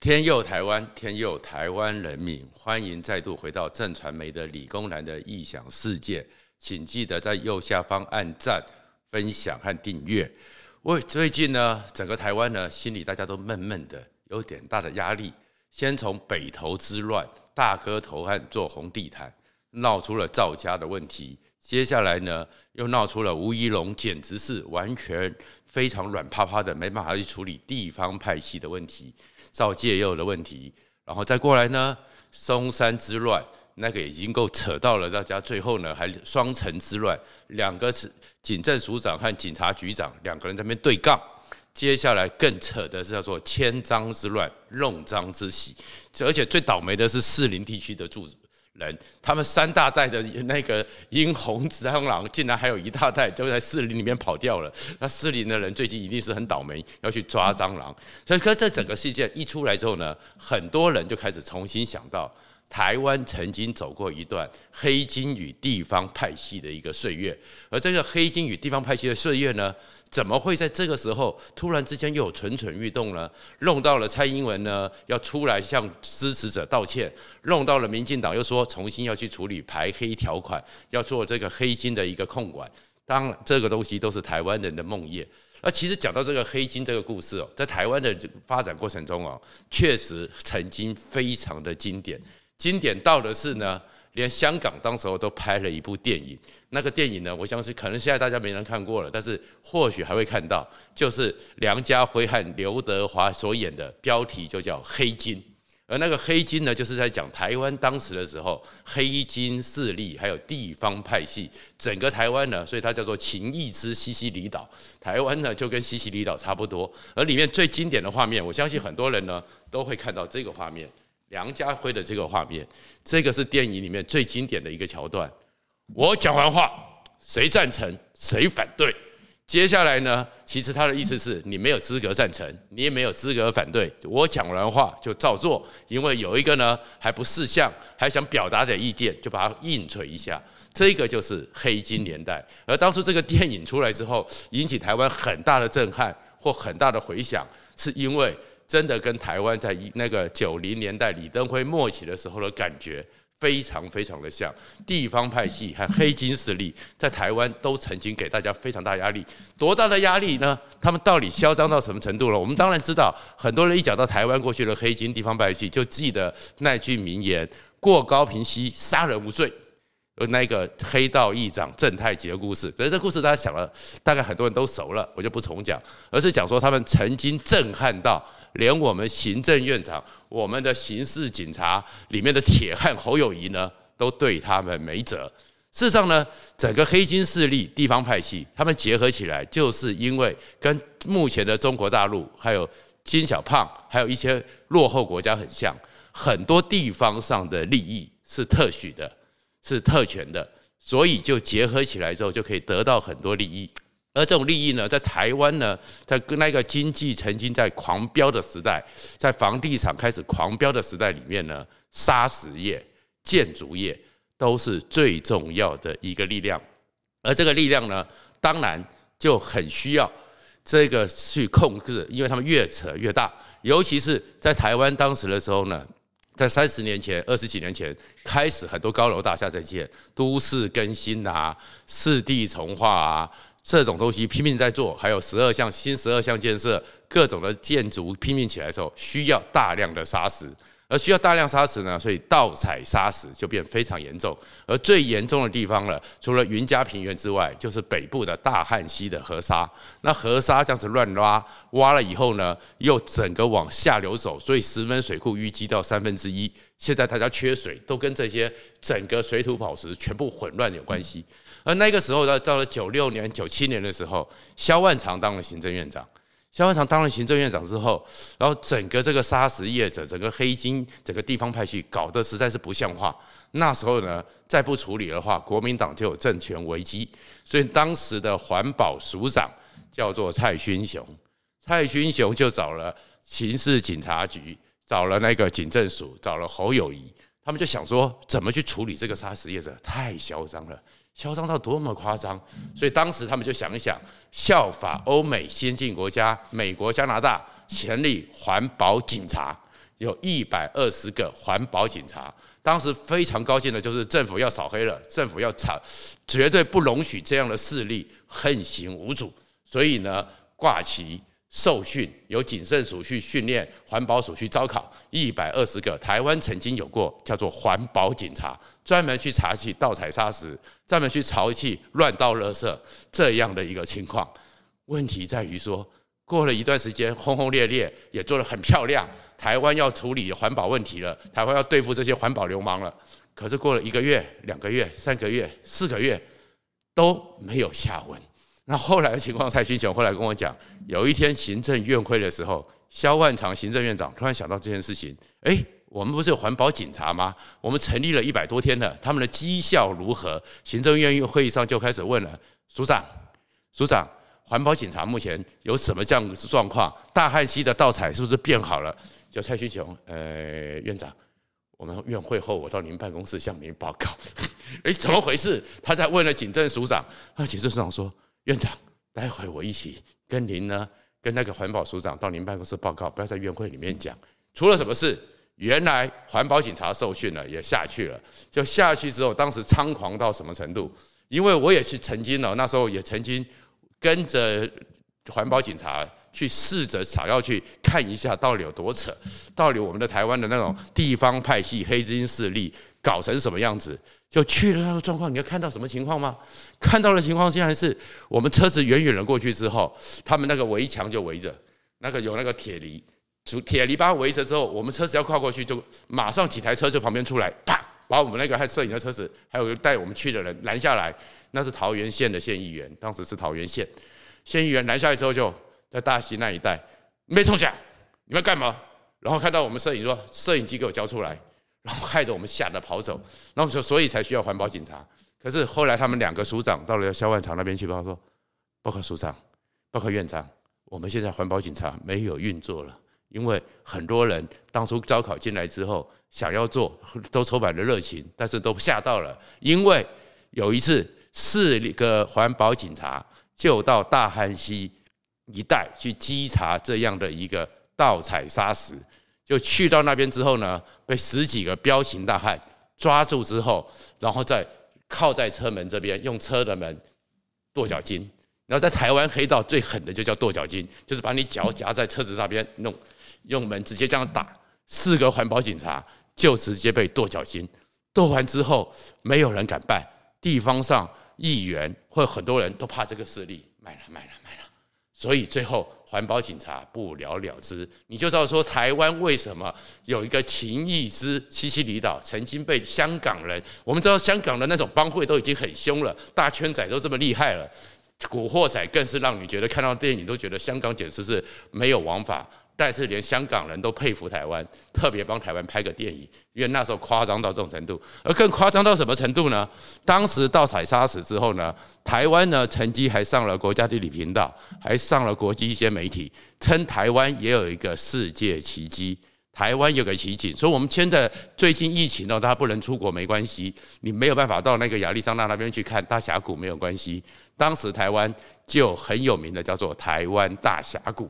天佑台湾，天佑台湾人民，欢迎再度回到正传媒的理工男的异想世界，请记得在右下方按赞、分享和订阅。我最近呢，整个台湾呢，心里大家都闷闷的，有点大的压力。先从北投之乱，大哥投案做红地毯，闹出了造家的问题。接下来呢，又闹出了吴怡龙，简直是完全非常软趴趴的，没办法去处理地方派系的问题。造界又的问题，然后再过来呢，松山之乱，那个已经够扯到了大家，最后呢还双城之乱，两个是警政署长和警察局长两个人在那边对杠，接下来更扯的是叫做千张之乱，弄章之喜，而且最倒霉的是士林地区的住人，他们三大袋的那个殷红蟑螂，竟然还有一大袋就在树林里面跑掉了。那树林的人最近一定是很倒霉，要去抓蟑螂。所以，可这整个事件一出来之后呢，很多人就开始重新想到。台湾曾经走过一段黑金与地方派系的一个岁月，而这个黑金与地方派系的岁月呢，怎么会在这个时候突然之间又蠢蠢欲动呢？弄到了蔡英文呢要出来向支持者道歉，弄到了民进党又说重新要去处理排黑条款，要做这个黑金的一个控管。当然，这个东西都是台湾人的梦魇。而其实讲到这个黑金这个故事哦，在台湾的发展过程中哦，确实曾经非常的经典。经典到的是呢，连香港当时候都拍了一部电影。那个电影呢，我相信可能现在大家没人看过了，但是或许还会看到，就是梁家辉和刘德华所演的，标题就叫《黑金》。而那个黑金呢，就是在讲台湾当时的时候，黑金势力还有地方派系，整个台湾呢，所以它叫做情义之西西里岛。台湾呢，就跟西西里岛差不多。而里面最经典的画面，我相信很多人呢都会看到这个画面。梁家辉的这个画面，这个是电影里面最经典的一个桥段。我讲完话，谁赞成，谁反对？接下来呢，其实他的意思是你没有资格赞成，你也没有资格反对。我讲完话就照做，因为有一个呢还不识相，还想表达点意见，就把它硬锤一下。这个就是黑金年代。而当初这个电影出来之后，引起台湾很大的震撼或很大的回响，是因为。真的跟台湾在那个九零年代李登辉末期的时候的感觉非常非常的像，地方派系和黑金势力在台湾都曾经给大家非常大压力，多大的压力呢？他们到底嚣张到什么程度了？我们当然知道，很多人一讲到台湾过去的黑金地方派系，就记得那句名言：“过高屏溪，杀人无罪。”那个黑道议长郑太吉的故事，可是这故事大家想了，大概很多人都熟了，我就不重讲，而是讲说他们曾经震撼到连我们行政院长、我们的刑事警察里面的铁汉侯友谊呢，都对他们没辙。事实上呢，整个黑金势力、地方派系，他们结合起来，就是因为跟目前的中国大陆、还有金小胖，还有一些落后国家很像，很多地方上的利益是特许的。是特权的，所以就结合起来之后，就可以得到很多利益。而这种利益呢，在台湾呢，在跟那个经济曾经在狂飙的时代，在房地产开始狂飙的时代里面呢，砂石业、建筑业都是最重要的一个力量。而这个力量呢，当然就很需要这个去控制，因为他们越扯越大，尤其是在台湾当时的时候呢。在三十年前、二十几年前，开始很多高楼大厦在建，都市更新啊、四地重划啊，这种东西拼命在做，还有十二项新十二项建设，各种的建筑拼命起来的时候，需要大量的砂石。而需要大量砂石呢，所以盗采砂石就变非常严重。而最严重的地方呢，除了云嘉平原之外，就是北部的大汉溪的河沙。那河沙这样子乱挖，挖了以后呢，又整个往下流走，所以石门水库淤积到三分之一。现在大家缺水，都跟这些整个水土保持全部混乱有关系。而那个时候到到了九六年、九七年的时候，萧万长当了行政院长。萧万长当了行政院长之后，然后整个这个砂石业者、整个黑金、整个地方派系搞得实在是不像话。那时候呢，再不处理的话，国民党就有政权危机。所以当时的环保署长叫做蔡勋雄，蔡勋雄就找了刑事警察局，找了那个警政署，找了侯友宜，他们就想说，怎么去处理这个砂石业者？太嚣张了。嚣张到多么夸张，所以当时他们就想一想，效法欧美先进国家，美国、加拿大，成立环保警察，有一百二十个环保警察。当时非常高兴的就是政府要扫黑了，政府要查，绝对不容许这样的势力横行无阻。所以呢，挂旗受训，有谨慎署去训练，环保署去招考，一百二十个。台湾曾经有过叫做环保警察，专门去查缉盗采砂石，专门去查缉乱倒垃圾这样的一个情况。问题在于说，过了一段时间，轰轰烈烈也做得很漂亮，台湾要处理环保问题了，台湾要对付这些环保流氓了。可是过了一个月、两个月、三个月、四个月，都没有下文。那后来的情况，蔡勋雄后来跟我讲，有一天行政院会的时候，萧万长行政院长突然想到这件事情，哎，我们不是有环保警察吗？我们成立了一百多天了，他们的绩效如何？行政院会议上就开始问了，署长，署长，环保警察目前有什么这样的状况？大汉溪的盗采是不是变好了？就蔡清雄，呃，院长，我们院会后我到您办公室向您报告。哎，怎么回事？他在问了警政署长，那警政署长说。院长，待会我一起跟您呢，跟那个环保署长到您办公室报告，不要在院会里面讲。出了什么事？原来环保警察受训了，也下去了。就下去之后，当时猖狂到什么程度？因为我也去曾经呢，那时候也曾经跟着环保警察去试着想要去看一下到底有多扯，到底我们的台湾的那种地方派系、黑金势力搞成什么样子。就去了那个状况，你要看到什么情况吗？看到的情况竟然是我们车子远远的过去之后，他们那个围墙就围着，那个有那个铁篱，铁篱把围着之后，我们车子要跨过去，就马上几台车就旁边出来，啪，把我们那个还摄影的车子，还有带我们去的人拦下来。那是桃园县的县议员，当时是桃园县县议员拦下来之后，就在大溪那一带，没冲下，你们干嘛？然后看到我们摄影说，摄影机给我交出来。然后害得我们吓得跑走，然后说所以才需要环保警察。可是后来他们两个署长到了萧万长那边去报告说，报告署长，报告院长，我们现在环保警察没有运作了，因为很多人当初招考进来之后想要做，都充满了热情，但是都吓到了，因为有一次四个环保警察就到大汉溪一带去稽查这样的一个盗采砂石。就去到那边之后呢，被十几个彪形大汉抓住之后，然后再靠在车门这边，用车的门跺脚筋。然后在台湾黑道最狠的就叫跺脚筋，就是把你脚夹在车子上边弄，用门直接这样打。四个环保警察就直接被跺脚筋。跺完之后，没有人敢办，地方上议员或很多人都怕这个势力，卖了卖了卖了。所以最后环保警察不了了之，你就知道说台湾为什么有一个情义之西西里岛曾经被香港人，我们知道香港的那种帮会都已经很凶了，大圈仔都这么厉害了，古惑仔更是让你觉得看到电影都觉得香港简直是没有王法。但是连香港人都佩服台湾，特别帮台湾拍个电影，因为那时候夸张到这种程度。而更夸张到什么程度呢？当时盗采砂石之后呢，台湾呢曾经还上了国家地理频道，还上了国际一些媒体，称台湾也有一个世界奇迹。台湾有个奇景，所以我们现在最近疫情呢，大家不能出国没关系，你没有办法到那个亚利桑那那边去看大峡谷没有关系。当时台湾就很有名的叫做台湾大峡谷。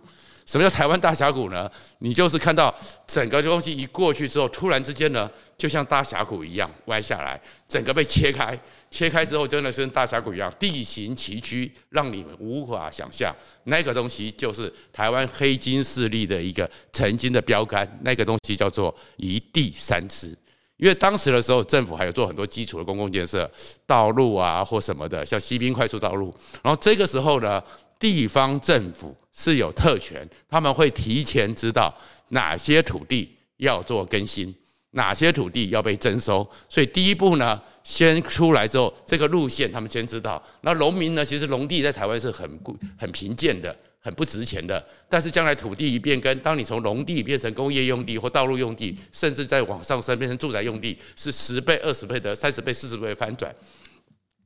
什么叫台湾大峡谷呢？你就是看到整个东西一过去之后，突然之间呢，就像大峡谷一样歪下来，整个被切开。切开之后，真的是跟大峡谷一样，地形崎岖，让你们无法想象。那个东西就是台湾黑金势力的一个曾经的标杆，那个东西叫做一地三吃。因为当时的时候，政府还有做很多基础的公共建设，道路啊或什么的，像西滨快速道路。然后这个时候呢，地方政府。是有特权，他们会提前知道哪些土地要做更新，哪些土地要被征收。所以第一步呢，先出来之后，这个路线他们先知道。那农民呢，其实农地在台湾是很很贫贱的，很不值钱的。但是将来土地一变更，当你从农地变成工业用地或道路用地，甚至再往上升变成住宅用地，是十倍、二十倍的、三十倍、四十倍的翻转。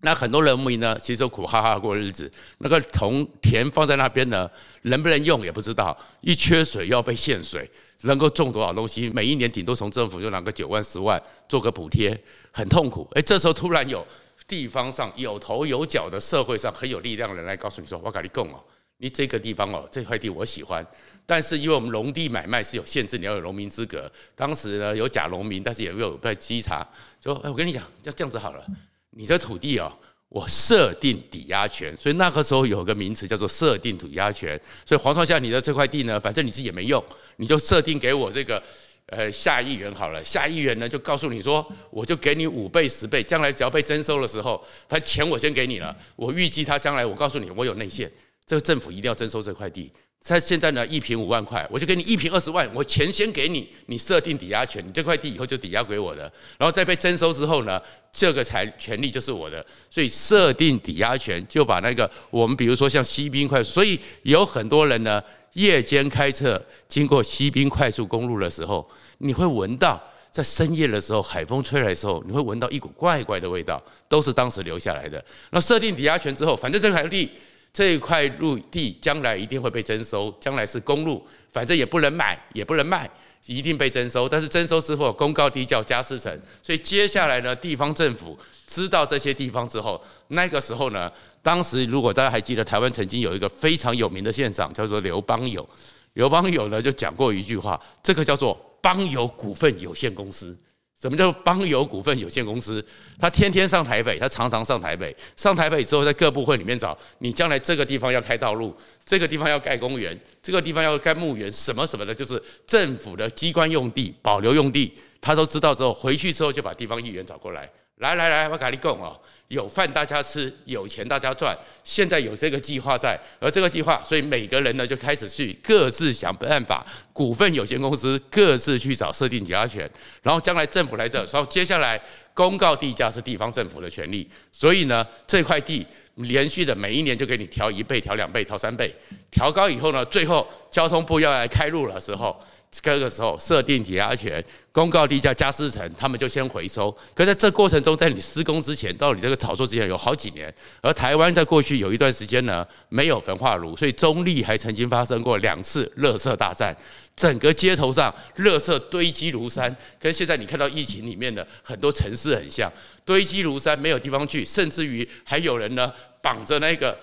那很多人民呢，其实苦哈哈过日子。那个同田放在那边呢，能不能用也不知道。一缺水要被限水，能够种多少东西？每一年顶多从政府就拿个九万十万做个补贴，很痛苦。诶，这时候突然有地方上有头有脚的社会上很有力量的人来告诉你说：“我跟你供哦。”你这个地方哦，这块地我喜欢，但是因为我们农地买卖是有限制，你要有农民资格。当时呢有假农民，但是也有被稽查，说哎，我跟你讲，要这样子好了，你这土地哦，我设定抵押权，所以那个时候有个名词叫做设定抵押权。所以黄创夏，你的这块地呢，反正你自己也没用，你就设定给我这个呃下议员好了，下议员呢就告诉你说，我就给你五倍十倍，将来只要被征收的时候，他钱我先给你了，我预计他将来，我告诉你，我有内线。这个政府一定要征收这块地。他现在呢，一坪五万块，我就给你一坪二十万，我钱先给你，你设定抵押权，你这块地以后就抵押给我的。然后在被征收之后呢，这个财权利就是我的。所以设定抵押权就把那个我们比如说像西滨快速，所以有很多人呢，夜间开车经过西滨快速公路的时候，你会闻到在深夜的时候海风吹来的时候，你会闻到一股怪怪的味道，都是当时留下来的。那设定抵押权之后，反正这块地。这一块陆地将来一定会被征收，将来是公路，反正也不能买，也不能卖，一定被征收。但是征收之后，公告地价加四成，所以接下来呢，地方政府知道这些地方之后，那个时候呢，当时如果大家还记得，台湾曾经有一个非常有名的县长叫做刘邦友，刘邦友呢就讲过一句话，这个叫做邦友股份有限公司。什么叫邦友股份有限公司？他天天上台北，他常常上台北。上台北之后，在各部会里面找你，将来这个地方要开道路，这个地方要盖公园，这个地方要盖墓园，什么什么的，就是政府的机关用地、保留用地，他都知道之后，回去之后就把地方议员找过来，来来来，我跟你讲哦。有饭大家吃，有钱大家赚。现在有这个计划在，而这个计划，所以每个人呢就开始去各自想办法。股份有限公司各自去找设定抵押权，然后将来政府来这，然后接下来公告地价是地方政府的权利。所以呢，这块地连续的每一年就给你调一倍、调两倍、调三倍，调高以后呢，最后交通部要来开路的时候。这个时候设定抵押权，公告地价加四成，他们就先回收。可在这过程中，在你施工之前，到你这个炒作之前，有好几年。而台湾在过去有一段时间呢，没有焚化炉，所以中立还曾经发生过两次垃圾大战，整个街头上垃圾堆积如山，跟现在你看到疫情里面的很多城市很像，堆积如山，没有地方去，甚至于还有人呢绑着那个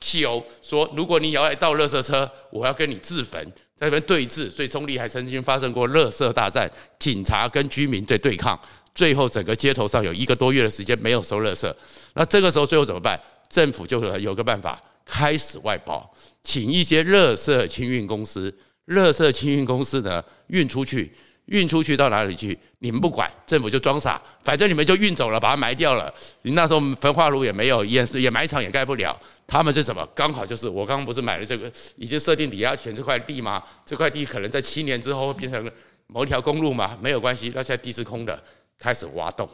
汽油，说如果你要来倒垃圾车，我要跟你自焚。在那边对峙，所以中坜还曾经发生过垃圾大战，警察跟居民在对抗，最后整个街头上有一个多月的时间没有收垃圾。那这个时候最后怎么办？政府就有个办法，开始外包，请一些垃圾清运公司，垃圾清运公司呢运出去。运出去到哪里去？你们不管，政府就装傻，反正你们就运走了，把它埋掉了。你那时候焚化炉也没有，也是掩埋场也盖不了。他们是什么？刚好就是我刚刚不是买了这个已经设定抵押权这块地吗？这块地可能在七年之后会变成某一条公路嘛？没有关系，那现在地是空的，开始挖洞，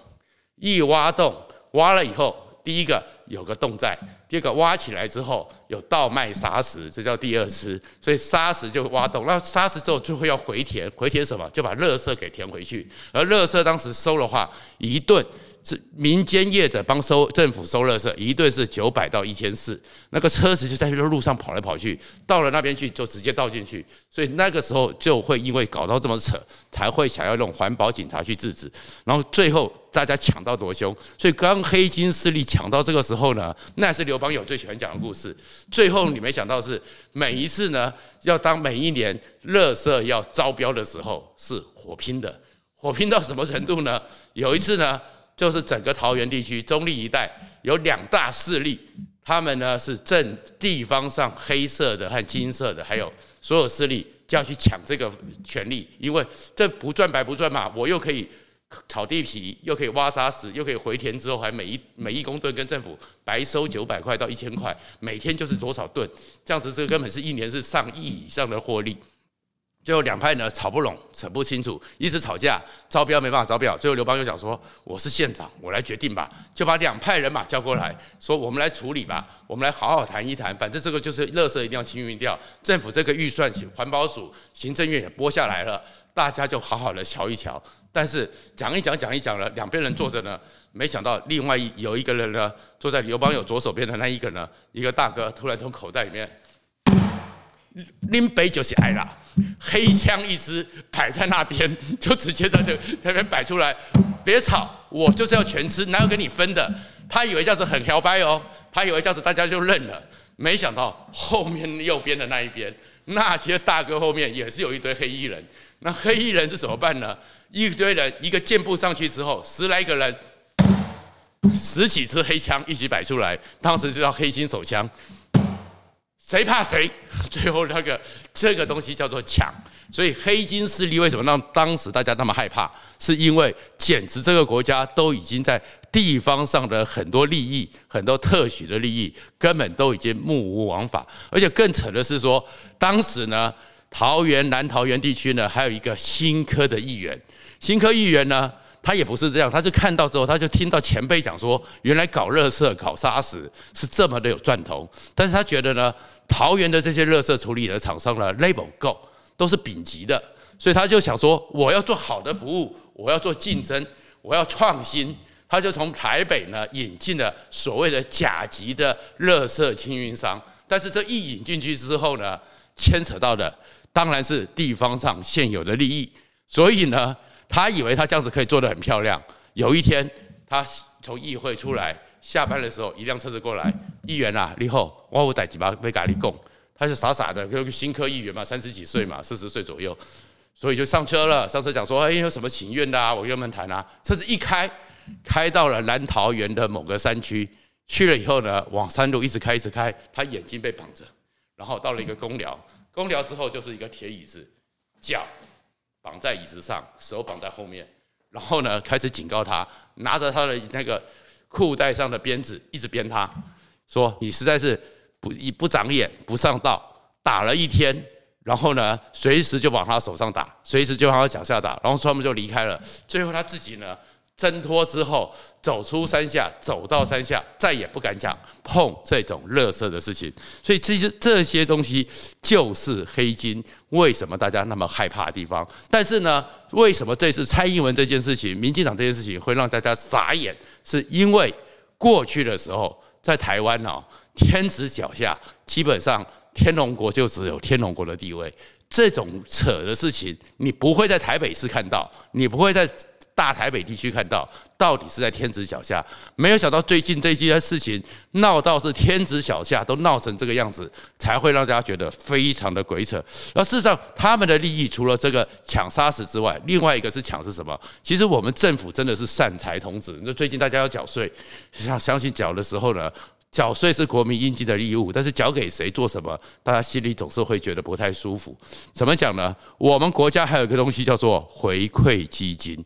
一挖洞，挖了以后。第一个有个洞在，第二个挖起来之后有倒卖砂石，这叫第二次，所以砂石就挖洞，那砂石之后最后要回填，回填什么？就把垃圾给填回去，而垃圾当时收的话，一顿。是民间业者帮收政府收垃圾，一对是九百到一千四，那个车子就在路上跑来跑去，到了那边去就直接倒进去，所以那个时候就会因为搞到这么扯，才会想要用环保警察去制止，然后最后大家抢到多凶，所以刚黑金势力抢到这个时候呢，那是刘邦友最喜欢讲的故事。最后你没想到是每一次呢，要当每一年垃圾要招标的时候是火拼的，火拼到什么程度呢？有一次呢。就是整个桃园地区、中坜一带有两大势力，他们呢是正地方上黑色的和金色的，还有所有势力就要去抢这个权利，因为这不赚白不赚嘛，我又可以炒地皮，又可以挖沙石，又可以回填之后还每一每一公吨跟政府白收九百块到一千块，每天就是多少吨，这样子这个根本是一年是上亿以上的获利。最后两派呢吵不拢，扯不清楚，一直吵架，招标没办法招标。最后刘邦又讲说：“我是县长，我来决定吧。”就把两派人马叫过来说：“我们来处理吧，我们来好好谈一谈。反正这个就是垃圾一定要清运掉，政府这个预算，环保署、行政院也拨下来了，大家就好好的瞧一瞧。但是讲一讲讲一讲了，两边人坐着呢，没想到另外有一个人呢，坐在刘邦友左手边的那一个呢，一个大哥突然从口袋里面。”拎杯就是爱啦，黑枪一支摆在那边，就直接在这这边摆出来，别吵，我就是要全吃，哪有跟你分的？他以为这样子很摇摆哦，他以为这样子大家就认了，没想到后面右边的那一边，那些大哥后面也是有一堆黑衣人。那黑衣人是怎么办呢？一堆人一个箭步上去之后，十来个人，十几支黑枪一起摆出来，当时就叫黑心手枪。谁怕谁？最后那个这个东西叫做抢。所以黑金势力为什么让当时大家那么害怕？是因为简直这个国家都已经在地方上的很多利益、很多特许的利益，根本都已经目无王法。而且更扯的是说，当时呢，桃园南桃园地区呢，还有一个新科的议员，新科议员呢，他也不是这样，他就看到之后，他就听到前辈讲说，原来搞垃圾、搞沙石是这么的有赚头。但是他觉得呢，桃园的这些垃圾处理的厂商呢，label 够。都是丙级的，所以他就想说，我要做好的服务，我要做竞争，我要创新。他就从台北呢引进了所谓的甲级的垃圾清运商。但是这一引进去之后呢，牵扯到的当然是地方上现有的利益。所以呢，他以为他这样子可以做得很漂亮。有一天，他从议会出来下班的时候，一辆车子过来，议员啊，你好，我有代志要跟你讲。他就傻傻的，就新科议员嘛，三十几岁嘛，四十岁左右，所以就上车了。上车讲说：“哎，有什么请愿的啊？我跟他们谈啊。”车子一开，开到了南桃园的某个山区，去了以后呢，往山路一直开，一直开。他眼睛被绑着，然后到了一个公寮，公寮之后就是一个铁椅子，脚绑在椅子上，手绑在后面，然后呢，开始警告他，拿着他的那个裤带上的鞭子，一直鞭他，说：“你实在是。”不一不长眼，不上道，打了一天，然后呢，随时就往他手上打，随时就往他脚下打，然后他们就离开了。最后他自己呢，挣脱之后，走出山下，走到山下，再也不敢讲碰这种垃圾的事情。所以其实这些东西就是黑金，为什么大家那么害怕的地方？但是呢，为什么这次蔡英文这件事情，民进党这件事情会让大家傻眼？是因为过去的时候在台湾呢？天子脚下，基本上天龙国就只有天龙国的地位。这种扯的事情，你不会在台北市看到，你不会在大台北地区看到。到底是在天子脚下？没有想到最近这一件事情闹到是天子脚下，都闹成这个样子，才会让大家觉得非常的鬼扯。那事实上，他们的利益除了这个抢砂石之外，另外一个是抢是什么？其实我们政府真的是善财童子。那最近大家要缴税，相相信缴的时候呢？缴税是国民应尽的义务，但是缴给谁做什么，大家心里总是会觉得不太舒服。怎么讲呢？我们国家还有一个东西叫做回馈基金，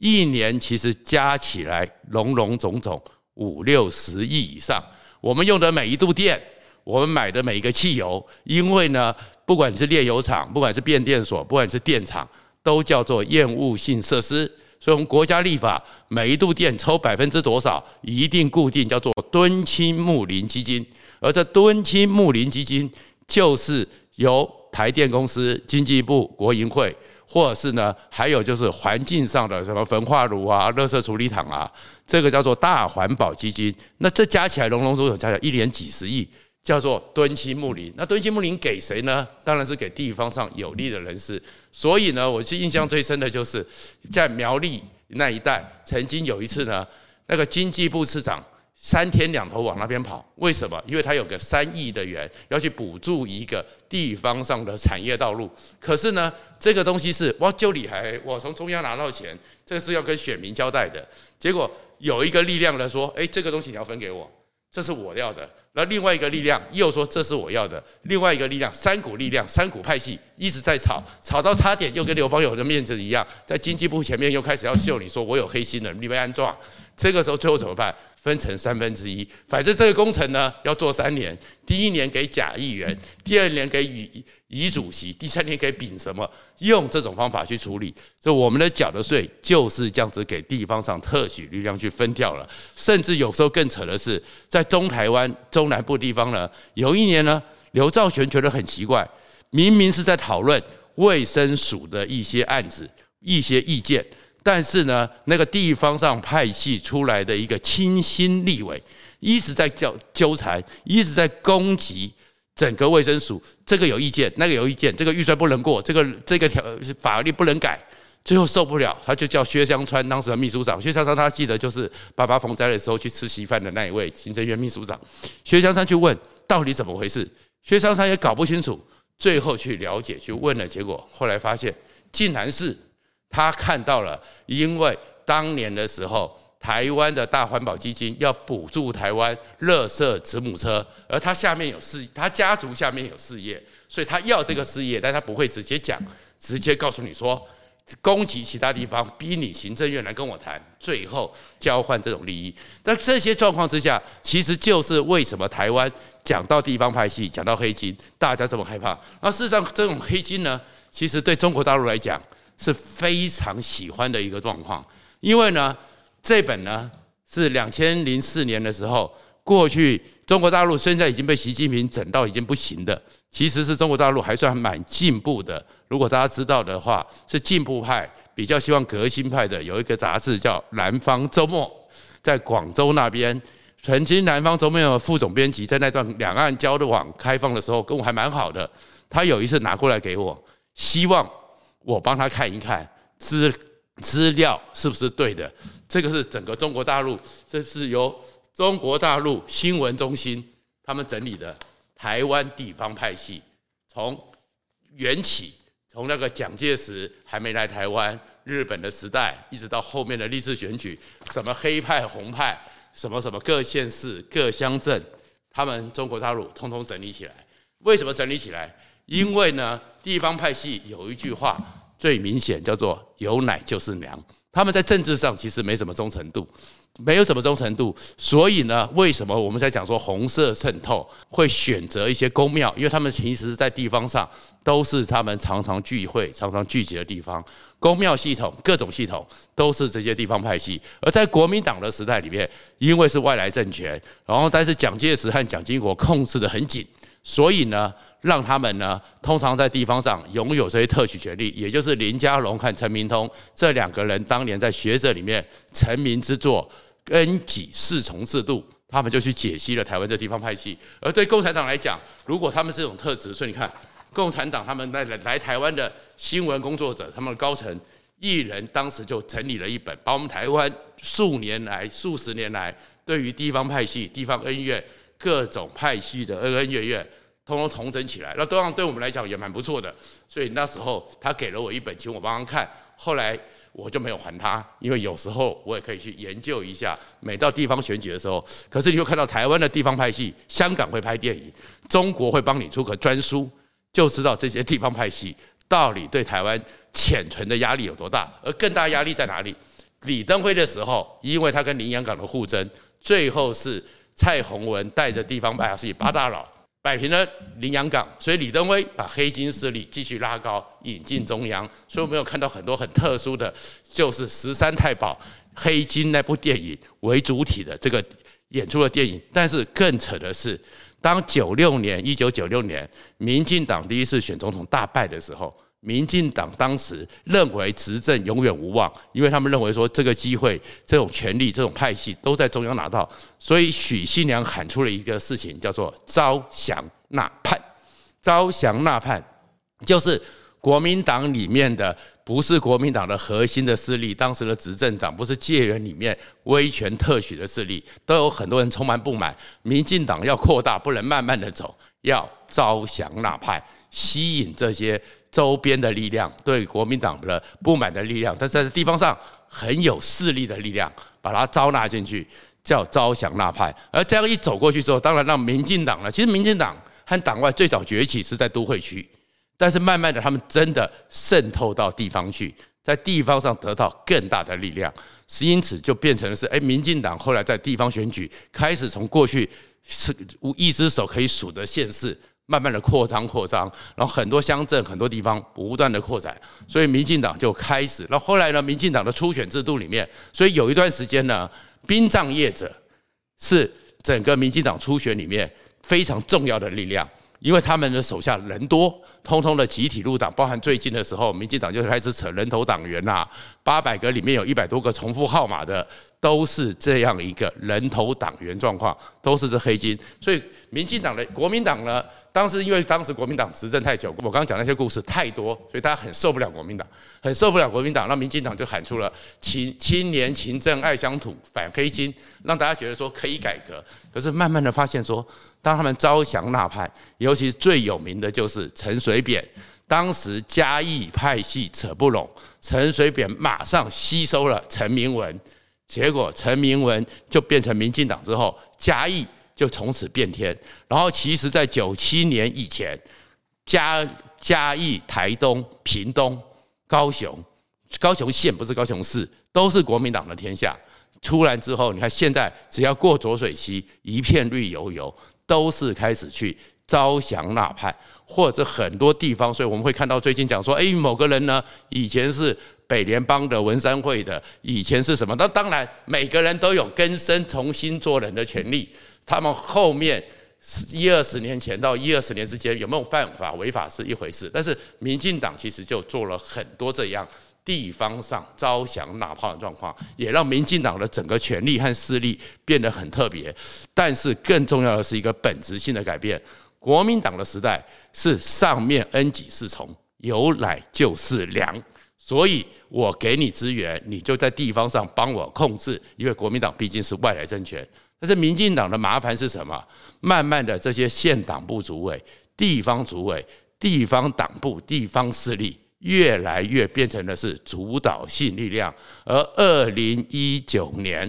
一年其实加起来隆隆总总五六十亿以上。我们用的每一度电，我们买的每一个汽油，因为呢，不管是炼油厂，不管是变电所，不管是电厂，都叫做厌恶性设施。所以，我们国家立法，每一度电抽百分之多少，一定固定叫做敦亲睦邻基金。而这敦亲睦邻基金，就是由台电公司、经济部、国营会，或者是呢，还有就是环境上的什么焚化炉啊、垃圾处理厂啊，这个叫做大环保基金。那这加起来，隆隆总总加起来一年几十亿。叫做敦亲睦邻，那敦亲睦邻给谁呢？当然是给地方上有利的人士。所以呢，我是印象最深的就是在苗栗那一带，曾经有一次呢，那个经济部次长三天两头往那边跑，为什么？因为他有个三亿的元要去补助一个地方上的产业道路。可是呢，这个东西是哇，就你还，我从中央拿到钱，这个是要跟选民交代的。结果有一个力量来说，哎，这个东西你要分给我。这是我要的，那另外一个力量又说这是我要的，另外一个力量三股力量三股派系一直在吵，吵到差点又跟刘邦有的面子一样，在经济部前面又开始要秀你说我有黑心人，你被安装，这个时候最后怎么办？分成三分之一，反正这个工程呢要做三年，第一年给甲议员，第二年给乙乙主席，第三年给丙什么，用这种方法去处理，所以我们的缴的税就是这样子给地方上特许力量去分掉了，甚至有时候更扯的是，在中台湾中南部地方呢，有一年呢，刘兆玄觉得很奇怪，明明是在讨论卫生署的一些案子、一些意见。但是呢，那个地方上派系出来的一个亲新立委，一直在纠纠缠，一直在攻击整个卫生署。这个有意见，那个有意见，这个预算不能过，这个这个条法律不能改。最后受不了，他就叫薛香川当时的秘书长。薛香川他记得就是八八风灾的时候去吃稀饭的那一位行政院秘书长。薛香川去问到底怎么回事？薛湘山也搞不清楚，最后去了解去问了，结果后来发现，竟然是他看到了，因为当年的时候，台湾的大环保基金要补助台湾乐色子母车，而他下面有事，他家族下面有事业，所以他要这个事业，但他不会直接讲，直接告诉你说。攻击其他地方，逼你行政院来跟我谈，最后交换这种利益。在这些状况之下，其实就是为什么台湾讲到地方派系，讲到黑金，大家这么害怕。那事实上，这种黑金呢，其实对中国大陆来讲是非常喜欢的一个状况，因为呢，这本呢是两千零四年的时候，过去中国大陆现在已经被习近平整到已经不行的。其实是中国大陆还算蛮进步的。如果大家知道的话，是进步派比较希望革新派的。有一个杂志叫《南方周末》，在广州那边，曾经《南方周末》的副总编辑在那段两岸交往开放的时候，跟我还蛮好的。他有一次拿过来给我，希望我帮他看一看资资料是不是对的。这个是整个中国大陆，这是由中国大陆新闻中心他们整理的。台湾地方派系从缘起，从那个蒋介石还没来台湾，日本的时代，一直到后面的历次选举，什么黑派红派，什么什么各县市各乡镇，他们中国大陆通通整理起来。为什么整理起来？因为呢，地方派系有一句话最明显，叫做“有奶就是娘”。他们在政治上其实没什么忠诚度。没有什么忠诚度，所以呢，为什么我们在讲说红色渗透会选择一些宫庙？因为他们其实，在地方上都是他们常常聚会、常常聚集的地方。宫庙系统、各种系统都是这些地方派系。而在国民党的时代里面，因为是外来政权，然后但是蒋介石和蒋经国控制的很紧，所以呢，让他们呢，通常在地方上拥有这些特许权利，也就是林佳龙和陈明通这两个人当年在学者里面成名之作。恩给侍从制度，他们就去解析了台湾这地方派系。而对共产党来讲，如果他们这种特质，所以你看，共产党他们来来台湾的新闻工作者，他们的高层一人当时就整理了一本，把我们台湾数年来、数十年来对于地方派系、地方恩怨、各种派系的恩恩怨怨，通通统整起来。那当然对我们来讲也蛮不错的。所以那时候他给了我一本，请我帮他看。后来。我就没有还他，因为有时候我也可以去研究一下。每到地方选举的时候，可是你会看到台湾的地方派系，香港会拍电影，中国会帮你出个专书，就知道这些地方派系到底对台湾潜存的压力有多大。而更大压力在哪里？李登辉的时候，因为他跟林洋港的互争，最后是蔡洪文带着地方派系八大佬。摆平了林洋港，所以李登辉把黑金势力继续拉高，引进中央。所以我们有看到很多很特殊的，就是十三太保黑金那部电影为主体的这个演出的电影。但是更扯的是，当九六年一九九六年民进党第一次选总统大败的时候。民进党当时认为执政永远无望，因为他们认为说这个机会、这种权力、这种派系都在中央拿到，所以许信良喊出了一个事情，叫做“招降纳叛”。招降纳叛就是国民党里面的不是国民党的核心的势力，当时的执政党不是戒严里面威权特许的势力，都有很多人充满不满。民进党要扩大，不能慢慢的走，要招降纳叛，吸引这些。周边的力量对国民党的不满的力量，但是在地方上很有势力的力量，把它招纳进去，叫招降纳叛。而这样一走过去之后，当然让民进党了。其实民进党和党外最早崛起是在都会区，但是慢慢的他们真的渗透到地方去，在地方上得到更大的力量，是因此就变成是哎，民进党后来在地方选举开始从过去是一只手可以数得县市。慢慢的扩张扩张，然后很多乡镇很多地方不断的扩展，所以民进党就开始。那后后来呢，民进党的初选制度里面，所以有一段时间呢，殡葬业者是整个民进党初选里面非常重要的力量，因为他们的手下人多，通通的集体入党，包含最近的时候，民进党就开始扯人头党员呐，八百个里面有一百多个重复号码的，都是这样一个人头党员状况，都是这黑金。所以民进党的国民党呢，当时因为当时国民党执政太久，我刚刚讲那些故事太多，所以大家很受不了国民党，很受不了国民党，那民进党就喊出了青青年勤政爱乡土反黑金，让大家觉得说可以改革。可是慢慢的发现说，当他们招降纳叛，尤其最有名的就是陈水水扁，当时嘉义派系扯不拢，陈水扁马上吸收了陈明文，结果陈明文就变成民进党之后，嘉义就从此变天。然后其实，在九七年以前，嘉嘉义、台东、屏东、高雄、高雄县不是高雄市，都是国民党的天下。出来之后，你看现在只要过浊水溪，一片绿油油。都是开始去招降纳叛，或者很多地方，所以我们会看到最近讲说，哎，某个人呢，以前是北联邦的文山会的，以前是什么？那当然，每个人都有更生、重新做人的权利。他们后面一二十年前到一二十年之间有没有犯法违法是一回事，但是民进党其实就做了很多这样。地方上招降纳叛的状况，也让民进党的整个权力和势力变得很特别。但是更重要的是一个本质性的改变。国民党的时代是上面恩给事从，有奶就是粮，所以我给你资源，你就在地方上帮我控制。因为国民党毕竟是外来政权。但是民进党的麻烦是什么？慢慢的，这些县党部主委、地方主委、地方党部、地方势力。越来越变成的是主导性力量，而二零一九年，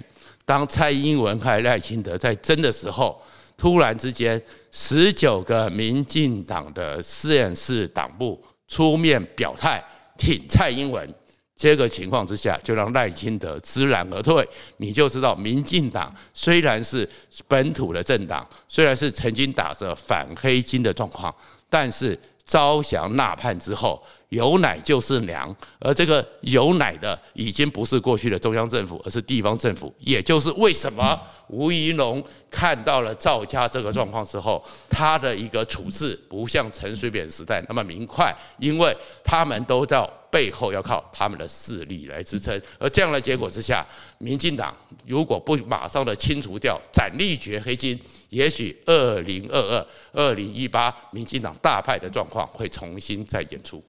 当蔡英文和赖清德在争的时候，突然之间，十九个民进党的县市党部出面表态挺蔡英文，这个情况之下，就让赖清德知难而退。你就知道，民进党虽然是本土的政党，虽然是曾经打着反黑金的状况，但是招降纳叛之后。有奶就是娘，而这个有奶的已经不是过去的中央政府，而是地方政府。也就是为什么吴怡农看到了赵家这个状况之后，他的一个处置不像陈水扁时代那么明快，因为他们都在背后要靠他们的势力来支撑。而这样的结果之下，民进党如果不马上的清除掉、斩立决黑金，也许二零二二、二零一八民进党大派的状况会重新再演出。